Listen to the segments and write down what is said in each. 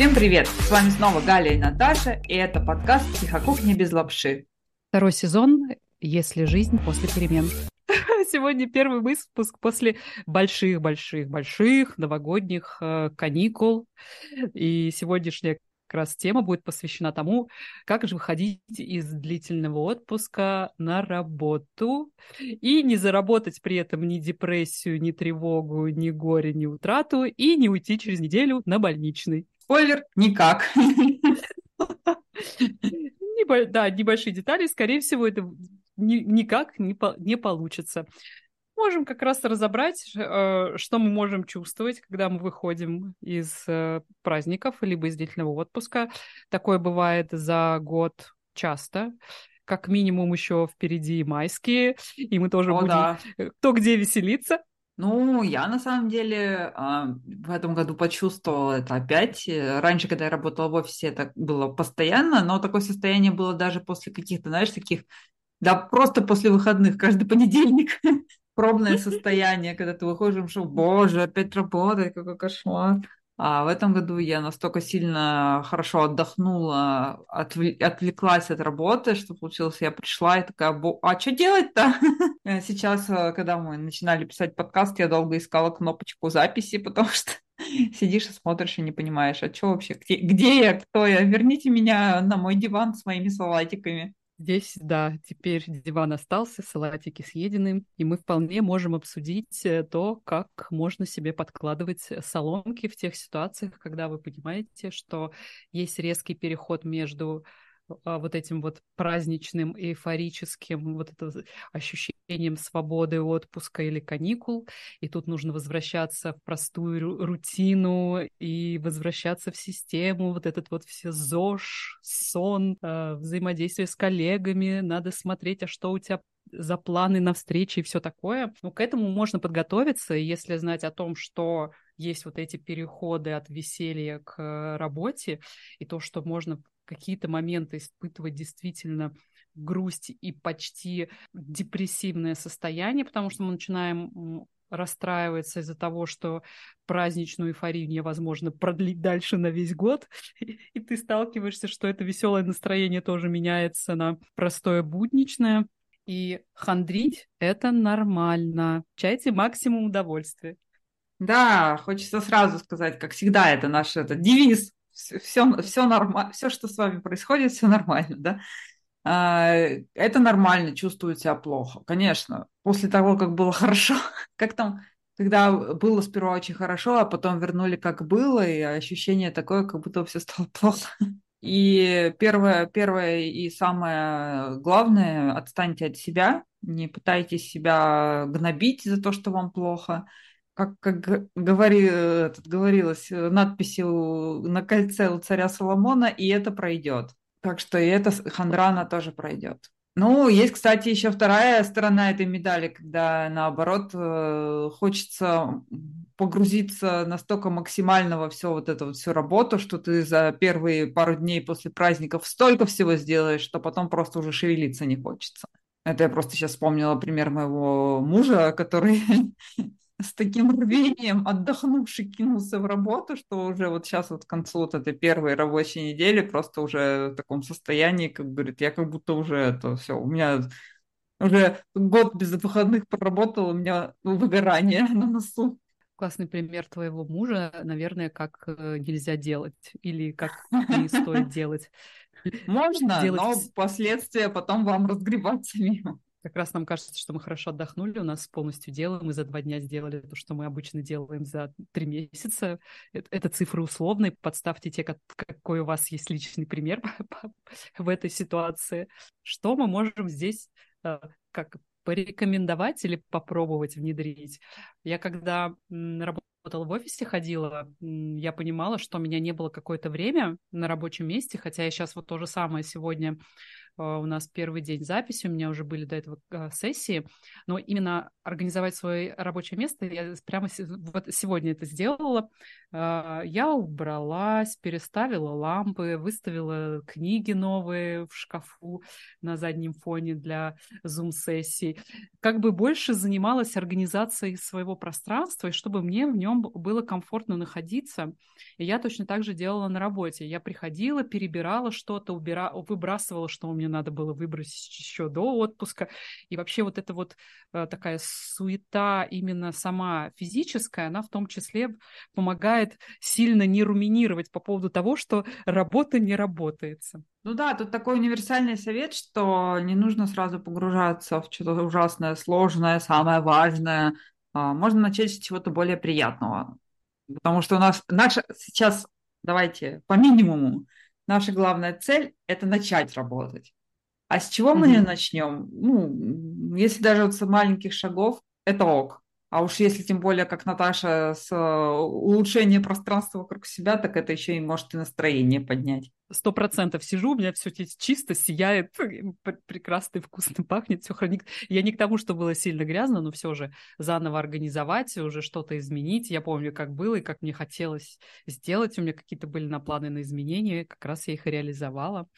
Всем привет! С вами снова Галя и Наташа, и это подкаст «Психокухня без лапши». Второй сезон «Если жизнь после перемен». Сегодня первый выпуск после больших-больших-больших новогодних э, каникул. И сегодняшняя как раз тема будет посвящена тому, как же выходить из длительного отпуска на работу и не заработать при этом ни депрессию, ни тревогу, ни горе, ни утрату, и не уйти через неделю на больничный. Спойлер, никак. Да, небольшие детали, скорее всего, это никак не, получится можем как раз разобрать, э, что мы можем чувствовать, когда мы выходим из э, праздников либо из длительного отпуска. Такое бывает за год часто. Как минимум еще впереди майские, и мы тоже О, будем да. кто где веселиться. Ну, я на самом деле а, в этом году почувствовала это опять. Раньше, когда я работала в офисе, это было постоянно, но такое состояние было даже после каких-то, знаешь, таких, да просто после выходных, каждый понедельник пробное состояние, когда ты выходишь, что, боже, опять работать, какой кошмар. А в этом году я настолько сильно хорошо отдохнула, отвлеклась от работы, что получилось, я пришла и такая, а что делать-то? Сейчас, э, когда мы начинали писать подкаст, я долго искала кнопочку записи, потому что сидишь и смотришь и не понимаешь, а что вообще, где, где я, кто я? Верните меня на мой диван с моими салатиками. Здесь, да, теперь диван остался, салатики съедены, и мы вполне можем обсудить э, то, как можно себе подкладывать соломки в тех ситуациях, когда вы понимаете, что есть резкий переход между вот этим вот праздничным, эйфорическим вот это ощущением свободы, отпуска или каникул. И тут нужно возвращаться в простую рутину и возвращаться в систему, вот этот вот все ЗОЖ, сон, а, взаимодействие с коллегами, надо смотреть, а что у тебя за планы на встречи и все такое. Ну, к этому можно подготовиться, если знать о том, что есть вот эти переходы от веселья к э, работе, и то, что можно какие-то моменты испытывать действительно грусть и почти депрессивное состояние, потому что мы начинаем расстраиваться из-за того, что праздничную эйфорию невозможно продлить дальше на весь год, и ты сталкиваешься, что это веселое настроение тоже меняется на простое будничное, и хандрить — это нормально. Чайте максимум удовольствия. Да, хочется сразу сказать, как всегда, это наш это, девиз все, все нормально, все, что с вами происходит, все нормально, да. А, это нормально, чувствуют себя плохо, конечно. После того, как было хорошо, как там, когда было сперва очень хорошо, а потом вернули как было, и ощущение такое, как будто все стало плохо. И первое, первое и самое главное, отстаньте от себя, не пытайтесь себя гнобить за то, что вам плохо как, как говори, этот, говорилось, э, надписи на кольце у царя Соломона, и это пройдет. Так что и эта хандрана тоже пройдет. Ну, есть, кстати, еще вторая сторона этой медали, когда наоборот э, хочется погрузиться настолько максимально во все вот это вот всю работу, что ты за первые пару дней после праздников столько всего сделаешь, что потом просто уже шевелиться не хочется. Это я просто сейчас вспомнила пример моего мужа, который с таким рвением отдохнувший кинулся в работу, что уже вот сейчас вот к концу вот этой первой рабочей недели просто уже в таком состоянии, как говорит, я как будто уже это все, у меня уже год без выходных проработал, у меня выгорание на носу. Классный пример твоего мужа, наверное, как э, нельзя делать или как не стоит делать. Можно, делать... но последствия потом вам разгребать самим. Как раз нам кажется, что мы хорошо отдохнули, у нас полностью дело, мы за два дня сделали то, что мы обычно делаем за три месяца. Это, это цифры условные, подставьте те, как, какой у вас есть личный пример в этой ситуации. Что мы можем здесь э, как порекомендовать или попробовать внедрить? Я когда работала в офисе, ходила, я понимала, что у меня не было какое-то время на рабочем месте, хотя я сейчас вот то же самое сегодня у нас первый день записи, у меня уже были до этого а, сессии, но именно организовать свое рабочее место я прямо вот сегодня это сделала. А, я убралась, переставила лампы, выставила книги новые в шкафу на заднем фоне для зум-сессий. Как бы больше занималась организацией своего пространства, и чтобы мне в нем было комфортно находиться. И я точно так же делала на работе. Я приходила, перебирала что-то, убира... выбрасывала, что мне надо было выбросить еще до отпуска. И вообще вот эта вот э, такая суета именно сама физическая, она в том числе помогает сильно не руминировать по поводу того, что работа не работается. Ну да, тут такой универсальный совет, что не нужно сразу погружаться в что-то ужасное, сложное, самое важное. А, можно начать с чего-то более приятного. Потому что у нас наша сейчас, давайте по минимуму, наша главная цель – это начать работать. А с чего мы mm-hmm. начнем? Ну, если даже вот с маленьких шагов, это ок. А уж если тем более, как Наташа, с э, улучшением пространства вокруг себя, так это еще и может и настроение поднять. Сто процентов сижу, у меня все чисто, сияет, прекрасно и вкусно пахнет, все хранит. Я не к тому, что было сильно грязно, но все же заново организовать, уже что-то изменить. Я помню, как было и как мне хотелось сделать. У меня какие-то были на планы на изменения, как раз я их и реализовала.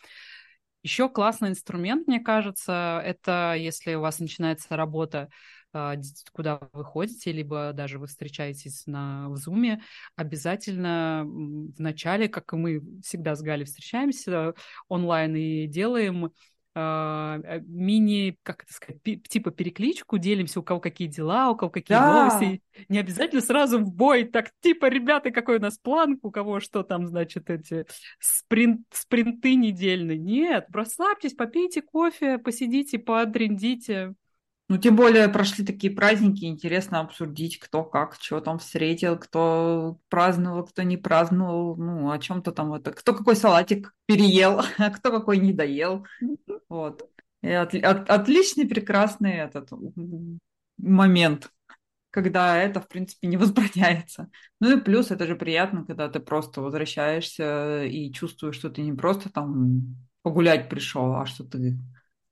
Еще классный инструмент, мне кажется, это если у вас начинается работа, а, куда вы ходите, либо даже вы встречаетесь на в Zoom, обязательно в начале, как и мы всегда с Галей встречаемся онлайн и делаем мини, как это сказать, типа перекличку, делимся, у кого какие дела, у кого какие да. новости. Не обязательно сразу в бой, так типа, ребята, какой у нас план, у кого что там, значит, эти спринт, спринты недельные. Нет, расслабьтесь, попейте кофе, посидите, подрендите. Ну, тем более прошли такие праздники, интересно обсудить, кто как, что там встретил, кто праздновал, кто не праздновал, ну, о чем-то там это, кто какой салатик переел, а кто какой не доел. Вот. И от, от, отличный, прекрасный этот момент, когда это, в принципе, не возбраняется. Ну и плюс это же приятно, когда ты просто возвращаешься и чувствуешь, что ты не просто там погулять пришел, а что ты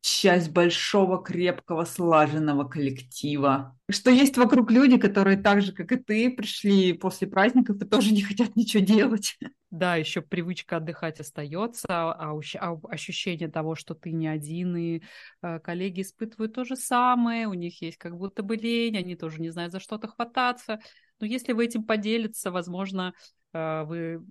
часть большого, крепкого, слаженного коллектива. Что есть вокруг люди, которые так же, как и ты, пришли после праздников и тоже не хотят ничего делать. Да, еще привычка отдыхать остается, а, а ощущение того, что ты не один, и э, коллеги испытывают то же самое, у них есть как будто бы лень, они тоже не знают за что-то хвататься. Но если вы этим поделиться, возможно, э, вы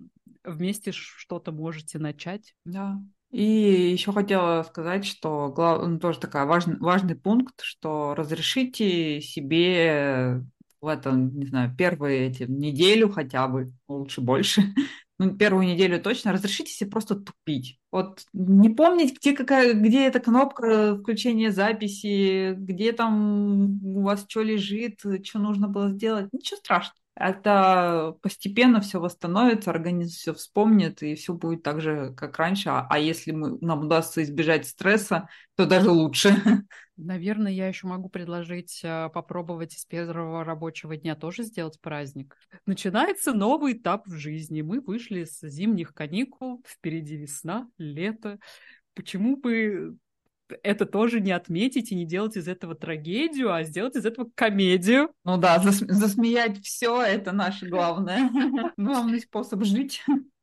вместе что-то можете начать. Да, и еще хотела сказать, что глав... ну, тоже такой важный, важный пункт, что разрешите себе в этом, не знаю, первые эти неделю хотя бы, лучше больше, ну, первую неделю точно, разрешите себе просто тупить. Вот не помнить, где, какая, где эта кнопка включения записи, где там у вас что лежит, что нужно было сделать, ничего страшного это постепенно все восстановится, организм все вспомнит, и все будет так же, как раньше. А, а если мы, нам удастся избежать стресса, то даже лучше. Наверное, я еще могу предложить а, попробовать из первого рабочего дня тоже сделать праздник. Начинается новый этап в жизни. Мы вышли с зимних каникул, впереди весна, лето. Почему бы это тоже не отметить и не делать из этого трагедию, а сделать из этого комедию. Ну да, зас засмеять все это наше главное, главный способ жить.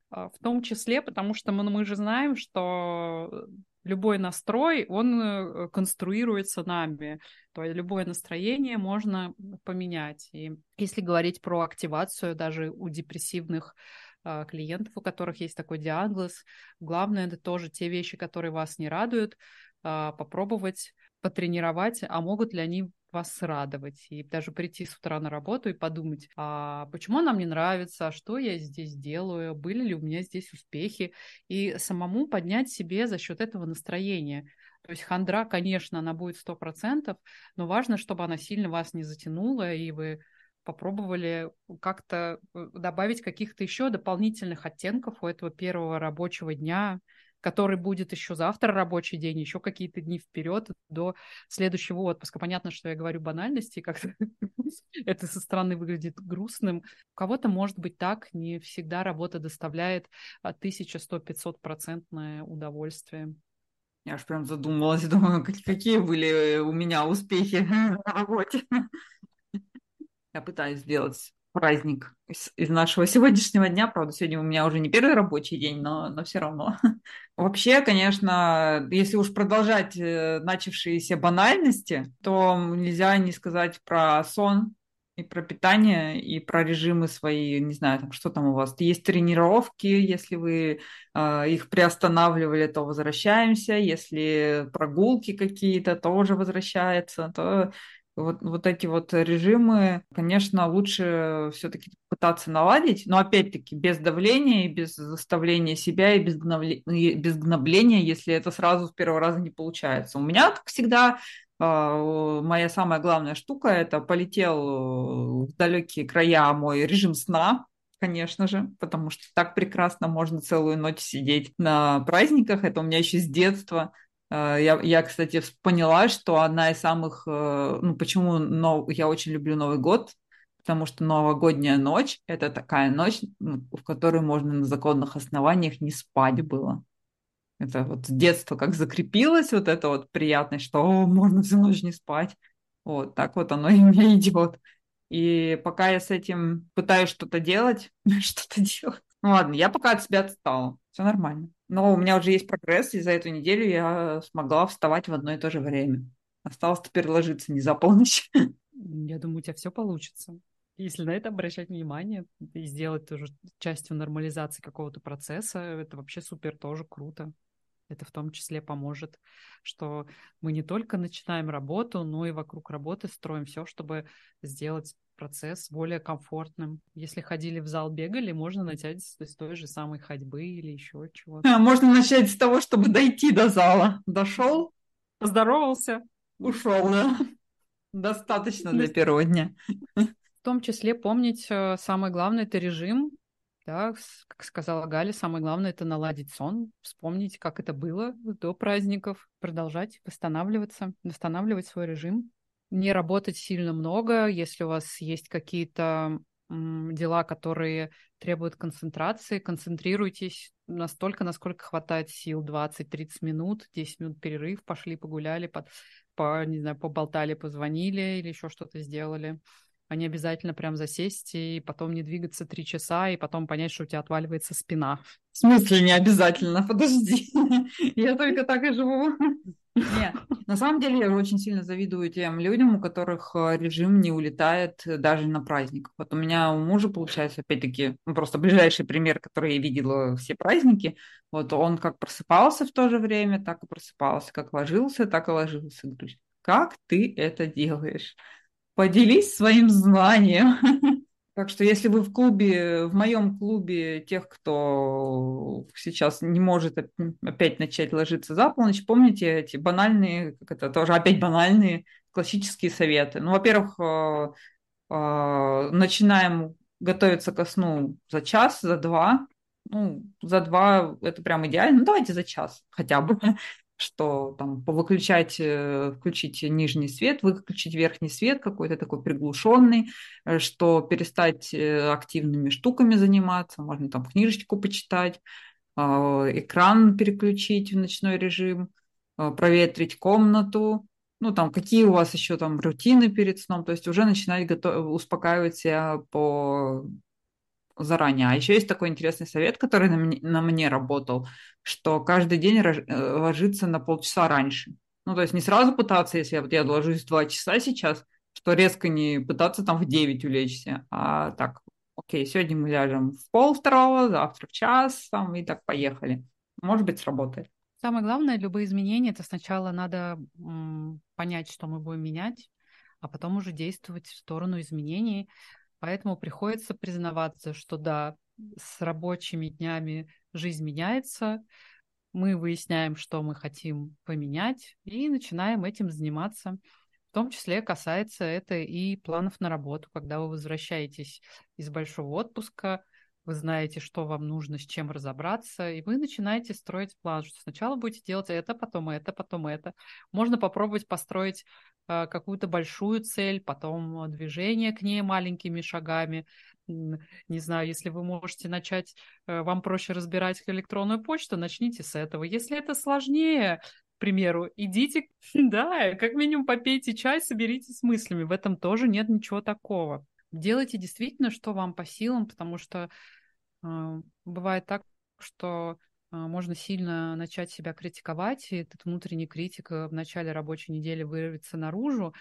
А, в том числе, потому что мы, мы же знаем, что любой настрой, он э, конструируется нами. То есть любое настроение можно поменять. И если говорить про активацию даже у депрессивных а, клиентов, у которых есть такой диагноз, главное это тоже те вещи, которые вас не радуют, попробовать потренировать, а могут ли они вас радовать. И даже прийти с утра на работу и подумать, а почему нам не нравится, а что я здесь делаю, были ли у меня здесь успехи, и самому поднять себе за счет этого настроение. То есть хандра, конечно, она будет сто процентов, но важно, чтобы она сильно вас не затянула, и вы попробовали как-то э, добавить каких-то еще дополнительных оттенков у этого первого рабочего дня, который будет еще завтра рабочий день, еще какие-то дни вперед до следующего отпуска. Понятно, что я говорю банальности, как это со стороны выглядит грустным. У кого-то может быть так, не всегда работа доставляет 1100-500 процентное удовольствие. Я аж прям задумалась, думаю, какие были у меня успехи на работе. Я пытаюсь сделать праздник из, из нашего сегодняшнего дня. Правда, сегодня у меня уже не первый рабочий день, но, но все равно. Вообще, конечно, если уж продолжать э, начавшиеся банальности, то нельзя не сказать про сон и про питание, и про режимы свои, не знаю, там, что там у вас. Есть тренировки, если вы э, их приостанавливали, то возвращаемся, если прогулки какие-то, тоже возвращается, то вот, вот эти вот режимы, конечно, лучше все-таки пытаться наладить, но опять-таки без давления и без заставления себя и без, гновле... без гнобления, если это сразу с первого раза не получается. У меня, как всегда, а, моя самая главная штука – это полетел в далекие края мой режим сна, конечно же, потому что так прекрасно можно целую ночь сидеть на праздниках. Это у меня еще с детства. Э, я, я, кстати, поняла, что одна из самых, э, ну, почему но, я очень люблю Новый год, потому что новогодняя ночь – это такая ночь, ну, в которой можно на законных основаниях не спать было. Это вот с детства как закрепилось вот это вот приятность, что О, можно всю ночь не спать. Вот так вот оно и мне идет. И пока я с этим пытаюсь что-то делать, что-то делать. Ну ладно, я пока от себя отстала. Все нормально. Но у меня уже есть прогресс, и за эту неделю я смогла вставать в одно и то же время. Осталось теперь ложиться не за полночь. Я думаю, у тебя все получится. Если на это обращать внимание и сделать тоже частью нормализации какого-то процесса, это вообще супер, тоже круто. Это в том числе поможет, что мы не только начинаем работу, но и вокруг работы строим все, чтобы сделать процесс более комфортным. Если ходили в зал, бегали, можно начать с, с той же самой ходьбы или еще чего-то. А, можно начать с того, чтобы дойти до зала. Дошел, поздоровался, ушел, да. Достаточно для первого дня. В том числе помнить э, самое главное это режим. Да, как сказала Галя, самое главное это наладить сон, вспомнить, как это было до праздников, продолжать восстанавливаться, восстанавливать свой режим не работать сильно много, если у вас есть какие-то дела, которые требуют концентрации, концентрируйтесь настолько, насколько хватает сил, 20-30 минут, 10 минут перерыв, пошли погуляли, по, по, не знаю, поболтали, позвонили или еще что-то сделали а не обязательно прям засесть и потом не двигаться три часа, и потом понять, что у тебя отваливается спина. В смысле не обязательно? Подожди. Я только так и живу. Нет, на самом деле я очень сильно завидую тем людям, у которых э, режим не улетает даже на праздниках. Вот у меня у мужа, получается, опять-таки, ну, просто ближайший пример, который я видела все праздники, вот он как просыпался в то же время, так и просыпался, как ложился, так и ложился. Говорю, как ты это делаешь? Поделись своим знанием. Так что если вы в клубе, в моем клубе тех, кто сейчас не может опять начать ложиться за полночь, помните эти банальные, как это тоже опять банальные классические советы. Ну, во-первых, э, э, начинаем готовиться ко сну за час, за два. Ну, за два это прям идеально. Ну, давайте за час хотя бы что там повыключать, э, включить нижний свет, выключить верхний свет какой-то такой приглушенный, э, что перестать э, активными штуками заниматься, можно там книжечку почитать, а, экран переключить в ночной режим, а, проветрить комнату, ну там какие у вас еще там рутины перед сном, то есть уже начинать готов... успокаивать себя по заранее. А еще есть такой интересный совет, который на мне, на мне работал, что каждый день э, ложиться на полчаса раньше. Ну, то есть не сразу пытаться, если я, вот я ложусь в 2 часа сейчас, что резко не пытаться там в 9 улечься, а так, окей, сегодня мы ляжем в пол второго, завтра в час, там, и так поехали. Может быть, сработает. Самое главное, любые изменения, это сначала надо понять, что мы будем менять, а потом уже действовать в сторону изменений. Поэтому приходится признаваться, что да, с рабочими днями жизнь меняется, мы выясняем, что мы хотим поменять, и начинаем этим заниматься. В том числе касается это и планов на работу, когда вы возвращаетесь из большого отпуска, вы знаете, что вам нужно, с чем разобраться, и вы начинаете строить план, что сначала будете делать это, потом это, потом это. Можно попробовать построить какую-то большую цель, потом движение к ней маленькими шагами. Не знаю, если вы можете начать, э, вам проще разбирать электронную почту, начните с этого. Если это сложнее, примеру, идите, да, как минимум попейте чай, соберитесь с мыслями. В этом тоже нет ничего такого. Делайте действительно, что вам по силам, потому что э, бывает так, что можно сильно начать себя критиковать, и этот внутренний критик в начале рабочей недели вырвется наружу.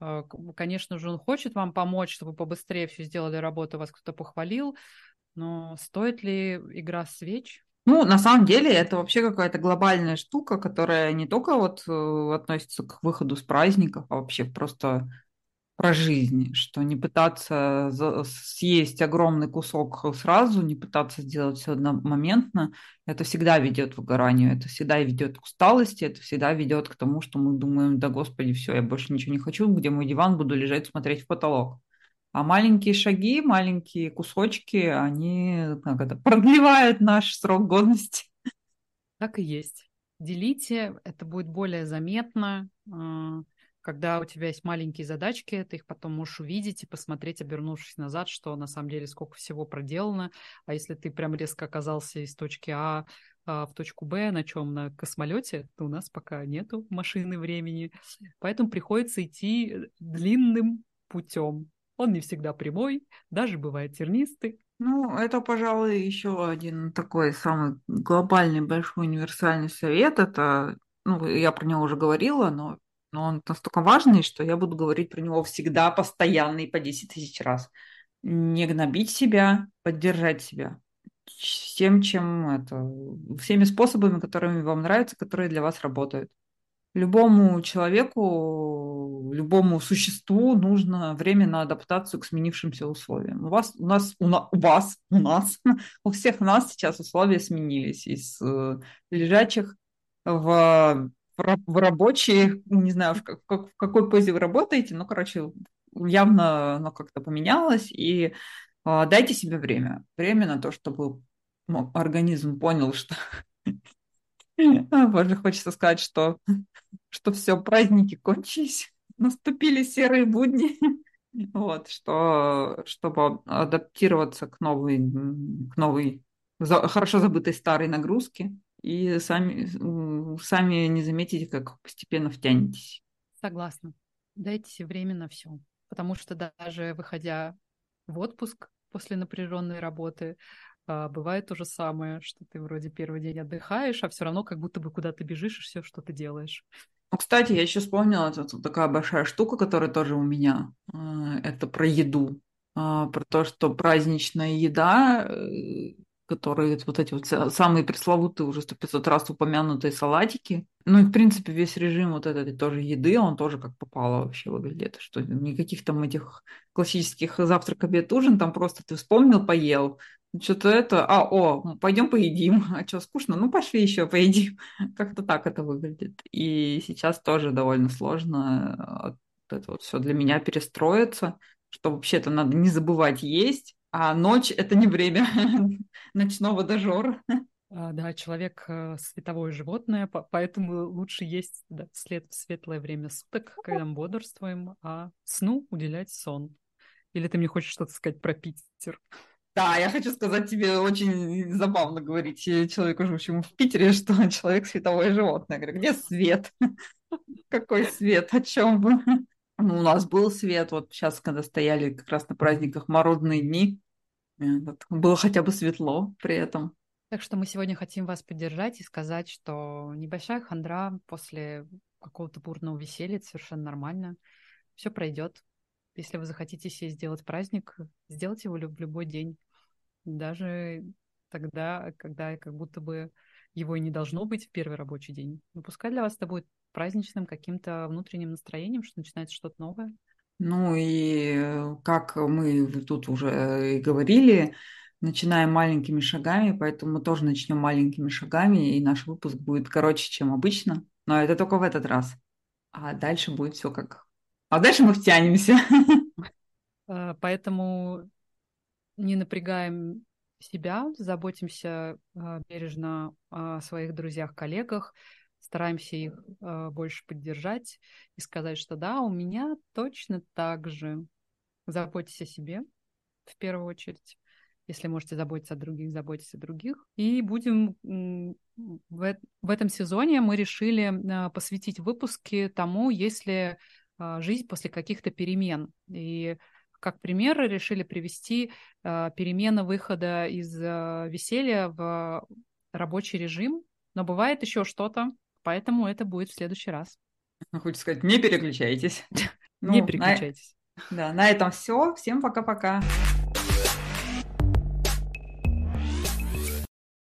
Э, конечно же, он хочет вам помочь, чтобы побыстрее все сделали работу, вас кто-то похвалил, но стоит ли игра свеч? Ну, на самом деле, это вообще какая-то глобальная штука, которая не только вот э, относится к выходу с праздников, а вообще просто про жизнь, что не пытаться съесть огромный кусок сразу, не пытаться сделать все одномоментно, это всегда ведет к выгоранию, это всегда ведет к усталости, это всегда ведет к тому, что мы думаем, да господи, все, я больше ничего не хочу, где мой диван, буду лежать, смотреть в потолок. А маленькие шаги, маленькие кусочки, они как это, продлевают наш срок годности. Так и есть. Делите, это будет более заметно. Когда у тебя есть маленькие задачки, ты их потом можешь увидеть и посмотреть, обернувшись назад, что на самом деле сколько всего проделано. А если ты прям резко оказался из точки А, а в точку Б, на чем на космолете, то у нас пока нету машины времени. Поэтому приходится идти длинным путем. Он не всегда прямой, даже бывает тернистый. Ну, это, пожалуй, еще один такой самый глобальный, большой, универсальный совет. Это, ну, я про него уже говорила, но, но он настолько важный, что я буду говорить про него всегда, постоянно и по 10 тысяч раз. Не гнобить себя, поддержать себя всем, чем это, всеми способами, которыми вам нравятся, которые для вас работают любому человеку, любому существу нужно время на адаптацию к сменившимся условиям. У вас, у нас, у, на, у вас, у нас, у всех нас сейчас условия сменились из э, лежачих в, в, рабочие, не знаю, в, как, в какой позе вы работаете, но, короче, явно оно как-то поменялось, и э, дайте себе время. Время на то, чтобы ну, организм понял, что Боже, хочется сказать, что, что все, праздники кончились, наступили серые будни. Вот, что, чтобы адаптироваться к новой, к новой, хорошо забытой старой нагрузке, и сами, сами не заметите, как постепенно втянетесь. Согласна. Дайте себе время на все. Потому что даже выходя в отпуск после напряженной работы, а, бывает то же самое, что ты вроде первый день отдыхаешь, а все равно как будто бы куда-то бежишь и все, что ты делаешь. Ну, кстати, я еще вспомнила, это вот такая большая штука, которая тоже у меня. А, это про еду. А, про то, что праздничная еда, э, которые вот эти вот самые пресловутые уже сто пятьсот раз упомянутые салатики. Ну и, в принципе, весь режим вот этой тоже еды, он тоже как попало вообще выглядит. Что никаких там этих классических завтрак, обед, ужин, там просто ты вспомнил, поел, что-то это, а, о, пойдем поедим. А что, скучно? Ну, пошли еще поедим. Как-то так это выглядит. И сейчас тоже довольно сложно э, это вот все для меня перестроиться, что вообще-то надо не забывать есть, а ночь – это не время ночного дожора. А, да, человек э, световое животное, поэтому лучше есть да, след в светлое время суток, когда мы бодрствуем, а сну уделять сон. Или ты мне хочешь что-то сказать про Питер? Да, я хочу сказать тебе, очень забавно говорить человеку, живущему в Питере, что человек световое животное. Я говорю, где свет? Какой свет? О чем вы? Ну, у нас был свет, вот сейчас, когда стояли как раз на праздниках морозные дни, э, было хотя бы светло при этом. Так что мы сегодня хотим вас поддержать и сказать, что небольшая хандра после какого-то бурного веселья совершенно нормально. Все пройдет. Если вы захотите себе сделать праздник, сделайте его в любой день даже тогда, когда как будто бы его и не должно быть в первый рабочий день. Но пускай для вас это будет праздничным каким-то внутренним настроением, что начинается что-то новое. Ну и э, как мы тут уже и говорили, начинаем маленькими шагами, поэтому мы тоже начнем маленькими шагами, и наш выпуск будет короче, чем обычно. Но это только в этот раз. А дальше будет все как... А дальше мы втянемся. А, поэтому не напрягаем себя, заботимся э, бережно о своих друзьях, коллегах, стараемся их э, больше поддержать и сказать, что да, у меня точно так же. Заботьтесь о себе в первую очередь. Если можете заботиться о других, заботьтесь о других. И будем в, в этом сезоне мы решили а, посвятить выпуски тому, если а, жизнь после каких-то перемен. И как пример решили привести а, перемены выхода из веселья в рабочий режим. Но бывает еще что-то, поэтому это будет в следующий раз. Хочется сказать, не переключайтесь. Не переключайтесь. Да, на этом все. Всем пока-пока.